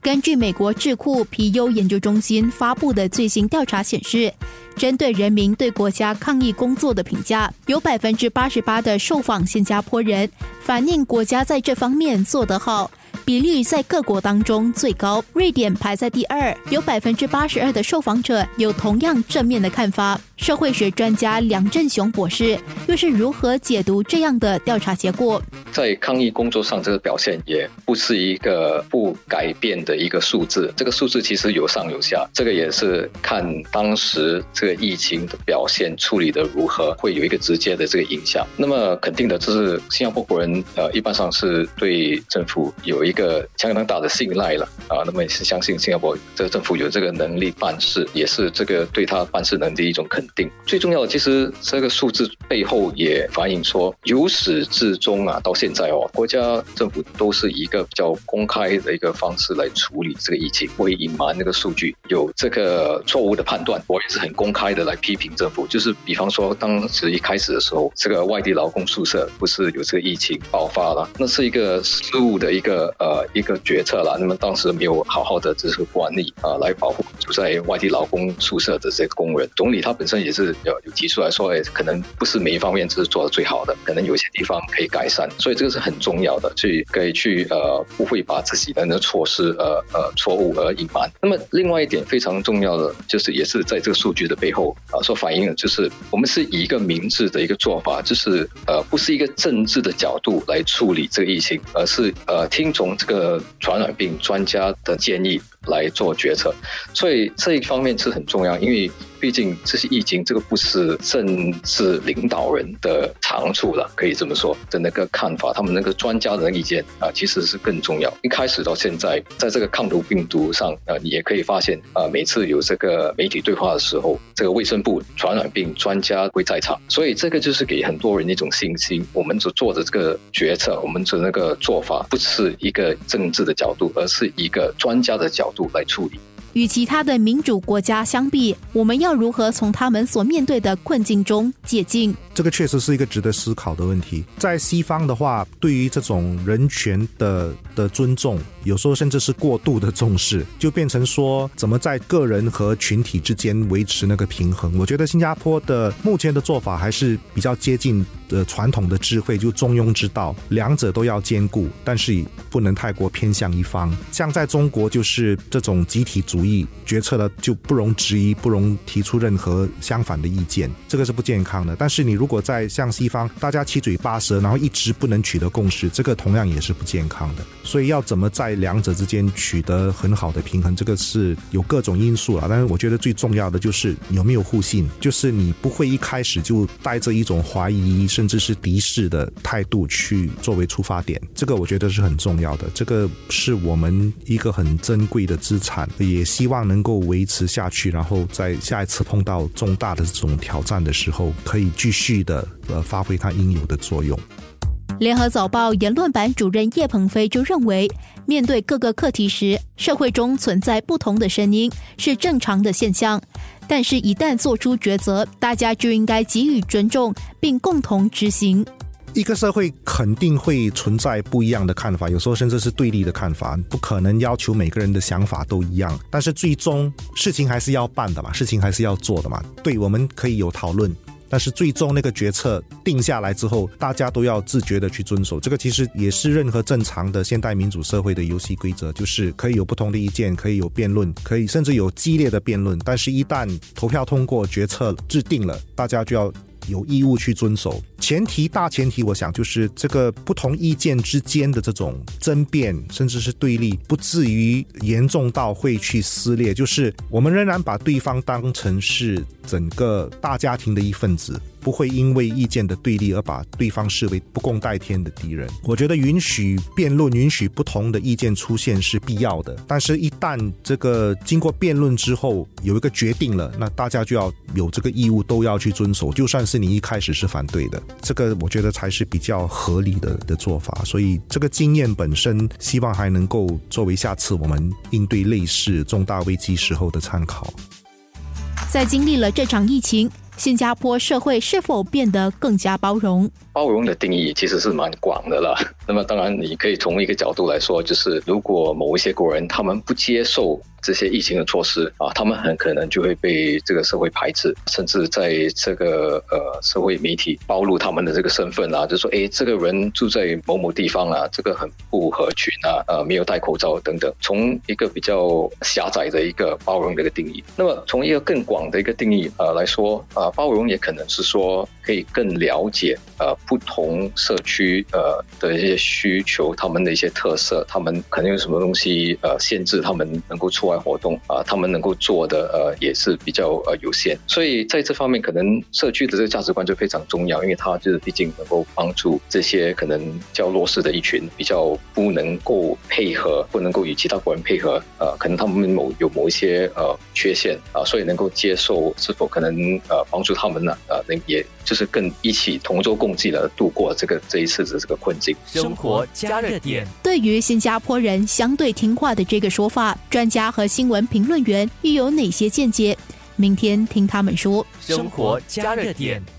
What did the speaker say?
根据美国智库皮尤研究中心发布的最新调查显示，针对人民对国家抗疫工作的评价，有百分之八十八的受访新加坡人反映国家在这方面做得好。比率在各国当中最高，瑞典排在第二，有百分之八十二的受访者有同样正面的看法。社会学专家梁振雄博士又是如何解读这样的调查结果？在抗疫工作上，这个表现也不是一个不改变的一个数字。这个数字其实有上有下，这个也是看当时这个疫情的表现处理的如何，会有一个直接的这个影响。那么肯定的，就是新加坡国人呃，一般上是对政府有一个相当大的信赖了啊。那么也是相信新加坡这个政府有这个能力办事，也是这个对他办事能力一种肯定。最重要的，其实这个数字背后也反映说，由始至终啊，到现在哦，国家政府都是一个比较公开的一个方式来处理这个疫情，不会隐瞒那个数据，有这个错误的判断，我也是很公开的来批评政府。就是比方说，当时一开始的时候，这个外地劳工宿舍不是有这个疫情爆发了，那是一个失误的一个呃一个决策了。那么当时没有好好的这个管理啊，来保护住在外地劳工宿舍的这些工人。总理他本身也是有有提出来说，哎，可能不是每一方面是做的最好的，可能有些地方可以改善。所以这个是很重要的，去可以去呃不会把自己的那措施呃呃错误而隐瞒。那么另外一点非常重要的就是，也是在这个数据的背后啊所反映的，就是我们是以一个明智的一个做法，就是呃不是一个政治的角度来处理这个疫情，而是呃听从这个传染病专家的建议来做决策。所以这一方面是很重要，因为。毕竟这些疫情，这个不是政治领导人的长处了，可以这么说的那个看法，他们那个专家的意见啊，其实是更重要。一开始到现在，在这个抗毒病毒上啊，你也可以发现啊，每次有这个媒体对话的时候，这个卫生部传染病专家会在场，所以这个就是给很多人一种信心。我们所做的这个决策，我们的那个做法，不是一个政治的角度，而是一个专家的角度来处理。与其他的民主国家相比，我们要如何从他们所面对的困境中解禁？这个确实是一个值得思考的问题。在西方的话，对于这种人权的的尊重，有时候甚至是过度的重视，就变成说怎么在个人和群体之间维持那个平衡。我觉得新加坡的目前的做法还是比较接近的传统的智慧，就中庸之道，两者都要兼顾，但是不能太过偏向一方。像在中国，就是这种集体主义。决策了就不容置疑，不容提出任何相反的意见，这个是不健康的。但是你如果在像西方，大家七嘴八舌，然后一直不能取得共识，这个同样也是不健康的。所以要怎么在两者之间取得很好的平衡，这个是有各种因素了。但是我觉得最重要的就是有没有互信，就是你不会一开始就带着一种怀疑甚至是敌视的态度去作为出发点，这个我觉得是很重要的。这个是我们一个很珍贵的资产，也。希望能够维持下去，然后在下一次碰到重大的这种挑战的时候，可以继续的呃发挥它应有的作用。联合早报言论版主任叶鹏飞就认为，面对各个课题时，社会中存在不同的声音是正常的现象，但是，一旦做出抉择，大家就应该给予尊重，并共同执行。一个社会肯定会存在不一样的看法，有时候甚至是对立的看法，不可能要求每个人的想法都一样。但是最终事情还是要办的嘛，事情还是要做的嘛。对，我们可以有讨论，但是最终那个决策定下来之后，大家都要自觉的去遵守。这个其实也是任何正常的现代民主社会的游戏规则，就是可以有不同的意见，可以有辩论，可以甚至有激烈的辩论。但是，一旦投票通过，决策制定了，大家就要。有义务去遵守，前提大前提，我想就是这个不同意见之间的这种争辩，甚至是对立，不至于严重到会去撕裂。就是我们仍然把对方当成是整个大家庭的一份子。不会因为意见的对立而把对方视为不共戴天的敌人。我觉得允许辩论、允许不同的意见出现是必要的。但是，一旦这个经过辩论之后有一个决定了，那大家就要有这个义务，都要去遵守。就算是你一开始是反对的，这个我觉得才是比较合理的的做法。所以，这个经验本身，希望还能够作为下次我们应对类似重大危机时候的参考。在经历了这场疫情。新加坡社会是否变得更加包容？包容的定义其实是蛮广的了。那么当然，你可以从一个角度来说，就是如果某一些国人他们不接受。这些疫情的措施啊，他们很可能就会被这个社会排斥，甚至在这个呃社会媒体暴露他们的这个身份啊，就说哎，这个人住在某某地方啊，这个很不合群啊，呃，没有戴口罩等等。从一个比较狭窄的一个包容的一个定义，那么从一个更广的一个定义呃来说啊，包容也可能是说可以更了解呃不同社区呃的一些需求，他们的一些特色，他们可能有什么东西呃限制他们能够出。外活动啊，他们能够做的呃也是比较呃有限，所以在这方面，可能社区的这个价值观就非常重要，因为它就是毕竟能够帮助这些可能较弱势的一群，比较不能够配合，不能够与其他国人配合，呃，可能他们某有某一些呃缺陷啊，所以能够接受，是否可能呃帮助他们呢？呃，能也就是更一起同舟共济的度过这个这一次的这个困境。生活加热点，对于新加坡人相对听话的这个说法，专家。和新闻评论员又有哪些见解？明天听他们说。生活加热点。